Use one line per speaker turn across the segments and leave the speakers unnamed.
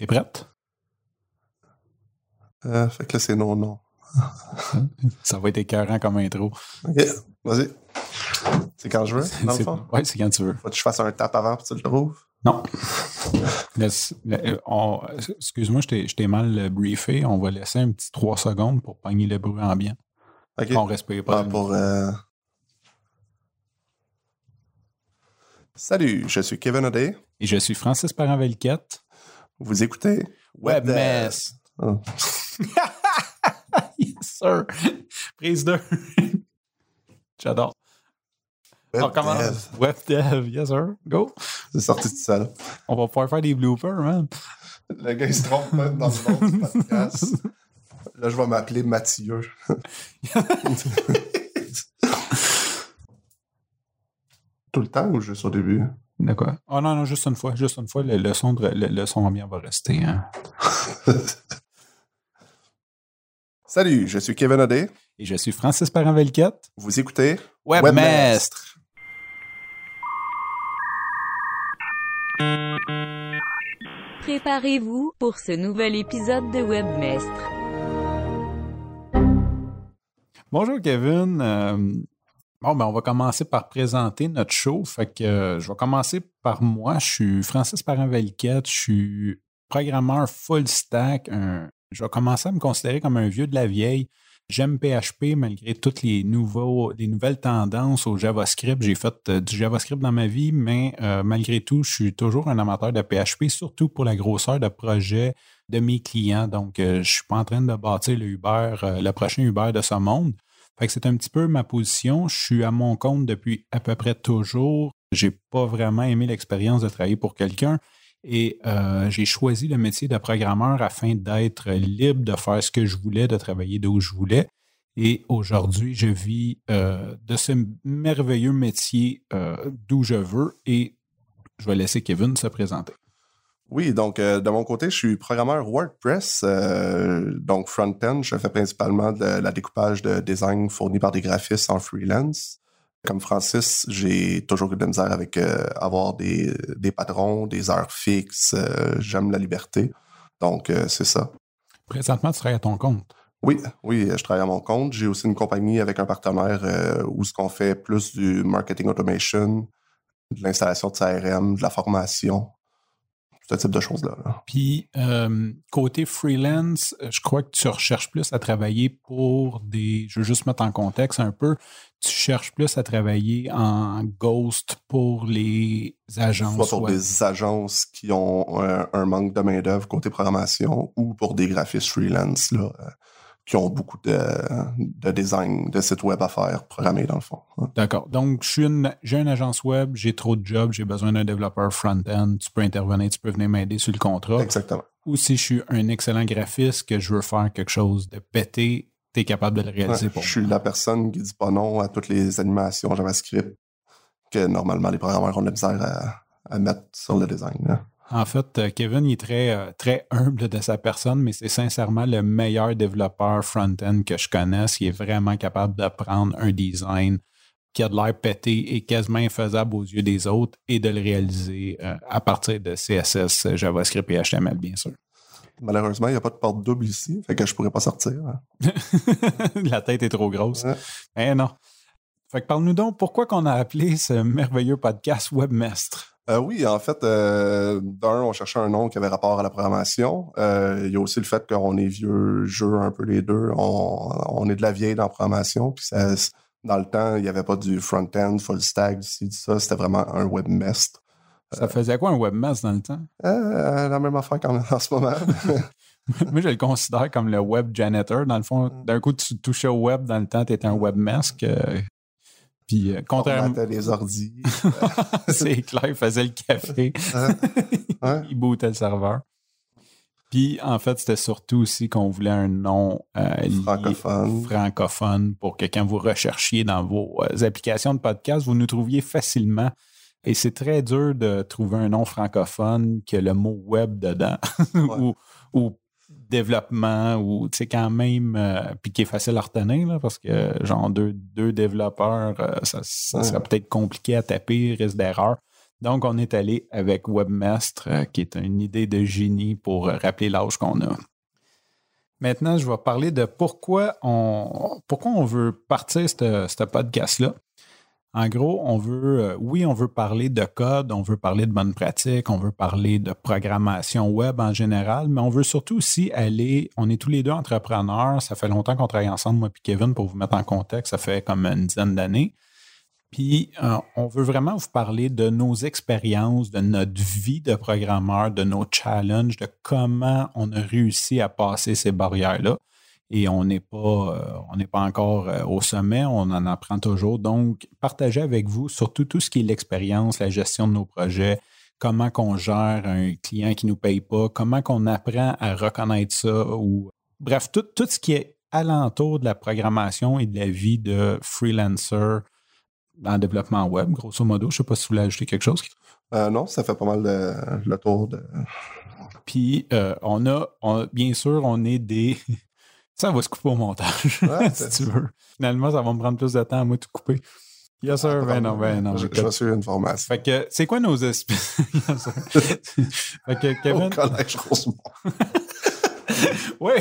T'es prête?
Euh, fait que là, c'est non, non.
Ça va être écœurant comme intro.
OK, vas-y. C'est quand je veux, dans le fond?
Ouais, c'est quand tu veux.
Faut que je fasse un tap avant pour que tu le trouves?
Non. On- Excuse-moi, je t'ai- mal euh, briefé. On va laisser un petit 3 secondes pour pogner le bruit ambiant.
OK.
On respire pas.
Ah, pour... euh, Salut, je suis Kevin O'Day.
Et je suis Francis Parent-Velquette.
Vous écoutez
Webmess.
Oh.
yes, sir. Prise 2. J'adore. On
Web
commence.
dev.
WebDev. Yes, sir. Go.
C'est sorti de ça, là.
On va pouvoir faire des bloopers, man.
Le gars, il se trompe dans le nom du podcast. Là, je vais m'appeler Mathieu. Tout le temps ou juste au début?
De quoi? Oh non, non, juste une fois. Juste une fois. Le, le son, de- le, le son ambiant va rester. hein.
Salut, je suis Kevin O'Day.
Et je suis Francis Parent-Velquette.
Vous écoutez
Webmestre.
Préparez-vous pour ce nouvel épisode de Webmestre.
Bonjour Kevin. Euh, bon, ben, on va commencer par présenter notre show. Fait que euh, je vais commencer par moi. Je suis Francis Parent-Velquette. Je suis programmeur full stack. je vais commencer à me considérer comme un vieux de la vieille. J'aime PHP malgré toutes les, nouveaux, les nouvelles tendances au JavaScript. J'ai fait euh, du JavaScript dans ma vie, mais euh, malgré tout, je suis toujours un amateur de PHP, surtout pour la grosseur de projet de mes clients. Donc, je ne suis pas en train de bâtir le Uber, le prochain Uber de ce monde. C'est un petit peu ma position. Je suis à mon compte depuis à peu près toujours. J'ai pas vraiment aimé l'expérience de travailler pour quelqu'un. Et euh, j'ai choisi le métier de programmeur afin d'être libre de faire ce que je voulais, de travailler d'où je voulais. Et aujourd'hui, je vis euh, de ce merveilleux métier euh, d'où je veux. Et je vais laisser Kevin se présenter.
Oui, donc euh, de mon côté, je suis programmeur WordPress, euh, donc front-end. Je fais principalement de la découpage de design fourni par des graphistes en freelance. Comme Francis, j'ai toujours eu de la misère avec euh, avoir des, des patrons, des heures fixes. J'aime la liberté. Donc, c'est ça.
Présentement, tu travailles à ton compte?
Oui, oui, je travaille à mon compte. J'ai aussi une compagnie avec un partenaire où ce qu'on fait plus du marketing automation, de l'installation de CRM, de la formation, ce type de choses-là. là.
Puis, euh, côté freelance, euh, je crois que tu recherches plus à travailler pour des. Je veux juste mettre en contexte un peu. Tu cherches plus à travailler en ghost pour les agences.
Soit pour des agences qui ont un, un manque de main-d'œuvre côté programmation ou pour des graphistes freelance là, euh, qui ont beaucoup de, de design de sites web à faire, programmer dans le fond. hein.
D'accord. Donc, une- j'ai une agence web, j'ai trop de jobs, j'ai besoin d'un développeur front-end. Tu peux intervenir, tu peux venir m'aider sur le contrat.
Exactement.
Ou si je suis un excellent graphiste, que je veux faire quelque chose de pété, tu es capable de le réaliser
Ouais,
pour
je suis la personne qui dit pas non à toutes les animations JavaScript que normalement les programmeurs ont de la misère à, à mettre sur le design. là.
En fait, euh, Kevin il est très, euh, très humble de sa personne, mais c'est sincèrement le meilleur développeur front-end que je connaisse. Il est vraiment capable de prendre un design qui a de l'air pété et quasiment infaisable aux yeux des autres et de le réaliser euh, à partir de CSS, JavaScript et HTML, bien sûr.
Malheureusement, il n'y a pas de porte double ici, fait que je pourrais pas sortir. hein.
La tête est trop grosse.
Ouais.
Eh non. Fait que parle-nous donc, pourquoi qu'on a appelé ce merveilleux podcast Webmestre?
Euh, oui, en fait, euh, d'un, on cherchait un nom qui avait rapport à la programmation. Euh, Il y a aussi le fait qu'on est vieux jeu un peu les deux. On, on est de la vieille dans la programmation. Puis ça, dans le temps, il n'y avait pas du front-end, full stack, du ça. C'était vraiment un webmestre.
Ça faisait quoi un webmestre dans le temps?
La même affaire qu'en en ce moment.
Moi, je le considère comme le web janitor. Dans le fond,
Mm.
d'un coup, tu touchais au web, dans le temps, tu étais un webmask. Puis, euh,
on
contrairement.
mettait les ordis.
C'est clair, il faisait le café.
Hein? Ouais.
il bootait le serveur. Puis, en fait, c'était surtout aussi qu'on voulait un nom euh,
Francophone.
francophone pour que quand vous recherchiez dans vos euh, applications de podcast, vous nous trouviez facilement. Et c'est très dur de trouver un nom francophone que le mot web dedans ou, ou développement ou tu sais quand même euh, puis qui est facile à retenir là, parce que genre deux, deux développeurs euh, ça, ça serait peut-être compliqué à taper risque d'erreur Donc, on est allé avec Webmestre, euh, qui est une idée de génie pour euh, rappeler l'âge qu'on a. Maintenant, je vais parler de pourquoi on, pourquoi on veut partir ce ce podcast-là. En gros, on veut, euh, oui, on veut parler de code, on veut parler de bonnes pratiques, on veut parler de programmation web en général, mais on veut surtout aussi aller, on est tous les deux entrepreneurs, ça fait longtemps qu'on travaille ensemble, moi et Kevin, pour vous mettre en contexte, ça fait comme une dizaine d'années. Puis, euh, on veut vraiment vous parler de nos expériences, de notre vie de programmeur, de nos challenges, de comment on a réussi à passer ces barrières-là et on n'est pas, euh, on n'est pas encore euh, au sommet, on en apprend toujours. Donc, partagez avec vous surtout tout ce qui est l'expérience, la gestion de nos projets, comment qu'on gère un client qui ne nous paye pas, comment qu'on apprend à reconnaître ça, ou bref, tout, tout ce qui est alentour de la programmation et de la vie de freelancer dans le développement web, grosso modo. Je ne sais pas si vous voulez ajouter quelque chose.
Euh, non, ça fait pas mal le tour de.
Puis, on a, bien sûr, on est des, ça va se couper au montage, si tu veux. Finalement, ça va me prendre plus de temps à moi de couper. Yes, sir. Ben non, ben non.
J'ai reçu une formation.
Fait que, c'est quoi nos espèces? fait que, Kevin? Au
collège Rosemont.
oui,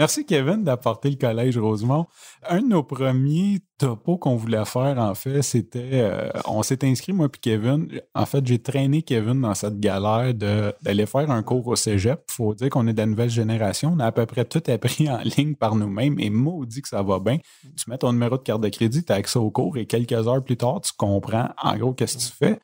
Merci, Kevin, d'apporter le collège Rosemont. Un de nos premiers topos qu'on voulait faire, en fait, c'était. Euh, on s'est inscrit, moi puis Kevin. En fait, j'ai traîné Kevin dans cette galère d'aller faire un cours au cégep. Il faut dire qu'on est de la nouvelle génération. On a à peu près tout appris en ligne par nous-mêmes et maudit que ça va bien. Tu mets ton numéro de carte de crédit, tu as accès au cours et quelques heures plus tard, tu comprends en gros qu'est-ce que tu fais.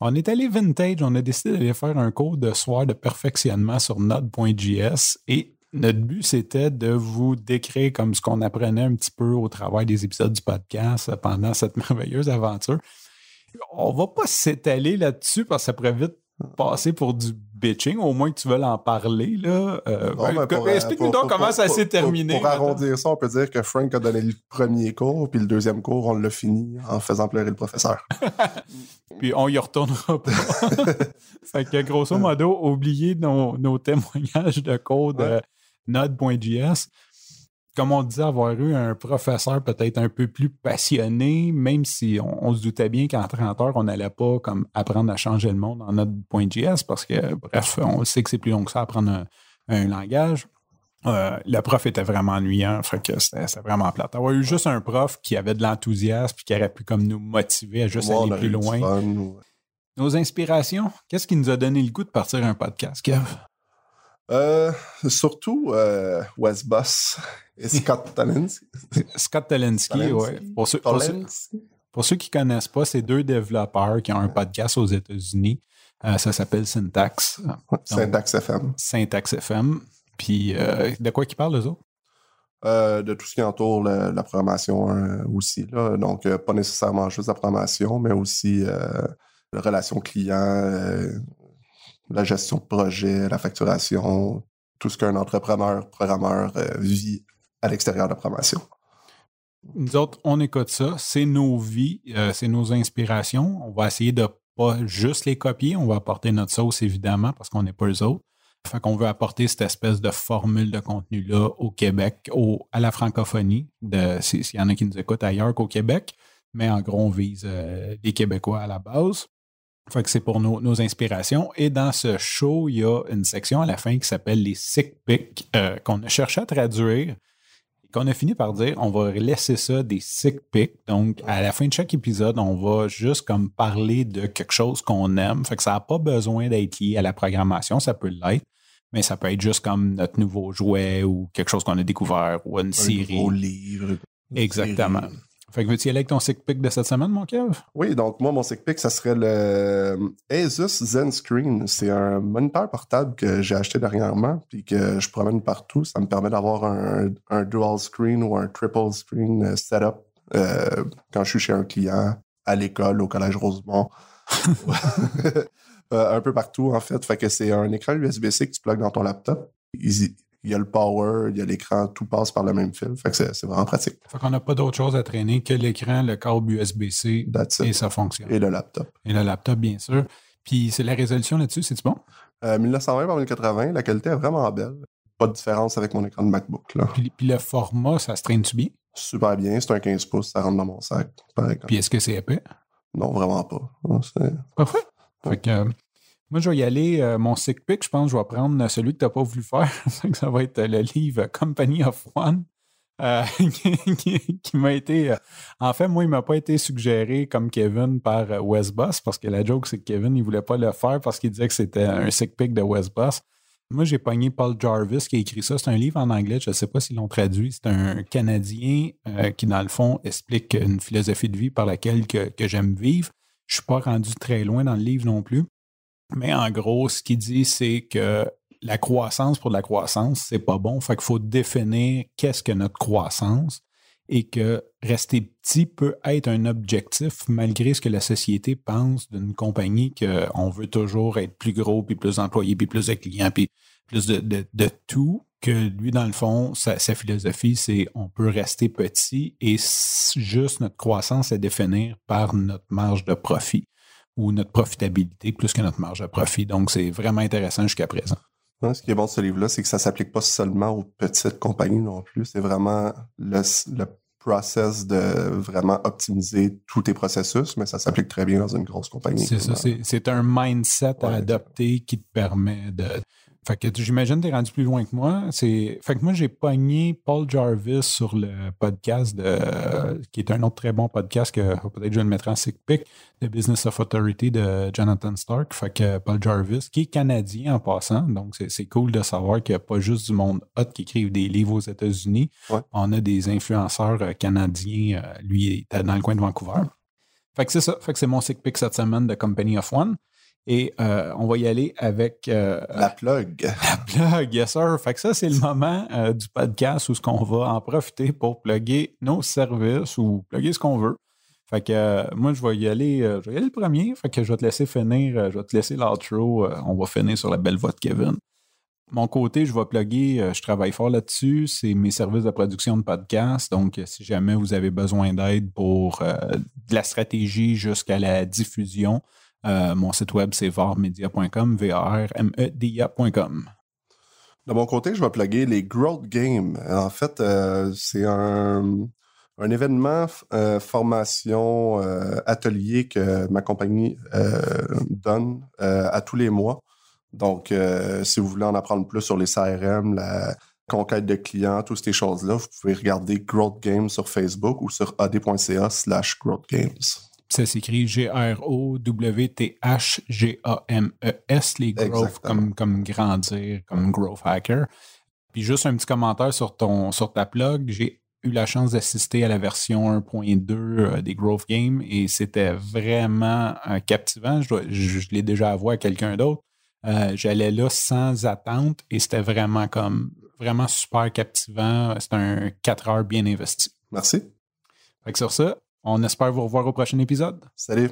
On est allé vintage, on a décidé d'aller faire un cours de soir de perfectionnement sur Node.js et notre but, c'était de vous décrire comme ce qu'on apprenait un petit peu au travail des épisodes du podcast pendant cette merveilleuse aventure. On va pas s'étaler là-dessus parce que ça pourrait vite passer pour du bitching, au moins que tu veux en parler. Là. Euh, ben, euh, explique-nous donc comment ça s'est terminé.
Pour, arrondir ça, on peut dire que Frank a donné le premier cours, puis le deuxième cours, on l'a fini en faisant pleurer le professeur.
puis on y retournera pas. fait que grosso modo, oubliez nos, témoignages de code. Euh, Node.js. Comme on disait, avoir eu un professeur peut-être un peu plus passionné, même si on, se doutait bien qu'en 30 heures, on n'allait pas comme apprendre à changer le monde en Node.js parce que, bref, on sait que c'est plus long que ça apprendre un, langage. Euh, le prof était vraiment ennuyant, fait que c'était vraiment plate. Avoir eu juste un prof qui avait de l'enthousiasme et qui aurait pu comme nous motiver à juste aller plus loin. Nos inspirations, qu'est-ce qui nous a donné le goût de partir un podcast, Kev?
Euh, surtout euh, Wes Boss et Scott Talinsky.
Scott Talinsky, oui. Pour ceux, pour, ceux, qui ne connaissent pas, c'est deux développeurs qui ont un podcast aux États-Unis. Euh, ça s'appelle Syntax.
Syntax FM.
Syntax FM. Puis de quoi ils parlent, eux autres?
de tout ce qui entoure la programmation aussi. Là. Donc, pas nécessairement juste la programmation, mais aussi la relation client, la gestion de projet, la facturation, tout ce qu'un entrepreneur, programmeur euh, vit à l'extérieur de la programmation.
Nous autres, on écoute ça. C'est nos vies, euh, c'est nos inspirations. On va essayer de pas juste les copier. On va apporter notre sauce, évidemment, parce qu'on n'est pas eux autres. Fait qu'on veut apporter cette espèce de formule de contenu-là au Québec, au, à la francophonie, s'il y en a qui nous écoutent ailleurs qu'au Québec. Mais en gros, on vise euh, les Québécois à la base. Fait que c'est pour nos, inspirations. Et dans ce show, il y a une section à la fin qui s'appelle les sick pics euh, qu'on a cherché à traduire et qu'on a fini par dire on va laisser ça des sick pics. Donc, à la fin de chaque épisode, on va juste comme parler de quelque chose qu'on aime. Fait que ça n'a pas besoin d'être lié à la programmation, ça peut l'être. Mais ça peut être juste comme notre nouveau jouet ou quelque chose qu'on a découvert ou une série. Un
nouveau livre.
Exactement. Fait que veux-tu y aller avec ton sick pick de cette semaine, mon Kev?
Oui, donc moi, mon sick pick, ça serait le euh, Asus Zen Screen. C'est un moniteur portable que j'ai acheté dernièrement puis que je promène partout. Ça me permet d'avoir un, dual screen ou un triple screen euh, setup euh, quand je suis chez un client, à l'école, au collège Rosemont. un peu partout, en fait. Fait que c'est un écran USB-C que tu plugues dans ton laptop. Il y a le power, il y a l'écran, tout passe par le même fil. Fait que c'est vraiment pratique.
Fait qu'on n'a pas d'autre chose à traîner que l'écran, le câble USB-C et ça fonctionne.
Et le laptop.
Et le laptop, bien sûr. Puis c'est la résolution là-dessus, c'est-tu bon?
1920 euh, par 1080, la qualité est vraiment belle. Pas de différence avec mon écran de MacBook. Là.
Puis, le format, ça se traîne-tu bien?
Super bien, c'est un 15 pouces, ça rentre dans mon sac.
Puis est-ce que c'est épais?
Non, vraiment pas. Non,
Parfait. Fait que, euh, moi, je vais y aller. euh, mon sick pick, je pense que je vais prendre celui que tu n'as pas voulu faire. Ça va être euh, le livre Company of One. euh, qui, m'a été. en fait, moi, il ne m'a pas été suggéré comme Kevin par euh, Wes Boss parce que la joke, c'est que Kevin, il ne voulait pas le faire parce qu'il disait que c'était un sick pick de Wes Boss. Moi, j'ai pogné Paul Jarvis qui a écrit ça. C'est un livre en anglais, je ne sais pas s'ils l'ont traduit. C'est un Canadien qui, dans le fond, explique une philosophie de vie par laquelle que, que j'aime vivre. Je ne suis pas rendu très loin dans le livre non plus. Mais en gros, ce qu'il dit, c'est que la croissance pour la croissance, c'est pas bon. Fait qu'il faut définir qu'est-ce que notre croissance et que rester petit peut être un objectif malgré ce que la société pense d'une compagnie qu'on veut toujours être plus gros, puis plus d'employés, puis plus de clients, puis plus de, de- de tout. Que lui, dans le fond, sa, philosophie, c'est on peut rester petit et juste notre croissance est définir par notre marge de profit ou notre profitabilité plus que notre marge de profit. Donc, c'est vraiment intéressant jusqu'à présent.
Ce qui est bon de ce livre-là, c'est que ça s'applique pas seulement aux petites compagnies non plus. C'est vraiment le, le process de vraiment optimiser tous tes processus, mais ça s'applique très bien dans une grosse compagnie.
C'est ça, c'est un mindset à adopter qui te permet de. Fait que j'imagine que tu es rendu plus loin que moi. C'est. Fait que moi, j'ai pogné Paul Jarvis sur le podcast de qui est un autre très bon podcast que peut-être je vais le mettre en sick pick, The Business of Authority de Jonathan Stark. Fait que Paul Jarvis, qui est canadien en passant, donc c'est cool de savoir qu'il n'y a pas juste du monde hot qui écrivent des livres aux États-Unis.
Ouais.
On a des influenceurs euh, canadiens. euh, lui, il était dans le coin de Vancouver. Fait que c'est ça. Fait que c'est mon sick pick cette semaine de Company of One. Et euh, on va y aller avec euh,
La plug.
la plug, yes sir. Fait que ça, c'est le moment euh, du podcast où ce qu'on va en profiter pour plugger nos services ou plugger ce qu'on veut. Fait que moi, je vais y aller, je vais y aller le premier. Fait que je vais te laisser finir, je vais te laisser l'outro. on va finir sur la belle voix de Kevin. Mon côté, je vais plugger, je travaille fort là-dessus. C'est mes services de production de podcast. Donc, si jamais vous avez besoin d'aide pour de la stratégie jusqu'à la diffusion, euh, mon site web, c'est varmedia.com, V-A-R-M-E-D-I-A.com.
De mon côté, je vais plugger les Growth Games. En fait, euh, c'est un, événement, euh, formation, atelier que ma compagnie donne à tous les mois. Donc, si vous voulez en apprendre plus sur les CRM, la conquête de clients, toutes ces choses-là, vous pouvez regarder Growth Games sur Facebook ou sur ad.ca slash Growth Games.
Ça s'écrit G-R-O-W-T-H-G-A-M-E-S, les growth comme, comme grandir, comme growth hacker. Puis juste un petit commentaire sur, ton, sur ta blog. J'ai eu la chance d'assister à la version 1.2 euh, des Growth Games et c'était vraiment euh, captivant. Je- je l'ai déjà avoué à quelqu'un d'autre. Euh, J'allais là sans attente et c'était vraiment comme vraiment super captivant. C'était un 4 heures bien investi.
Merci.
Fait que sur ça, on espère vous revoir au prochain épisode.
Salut!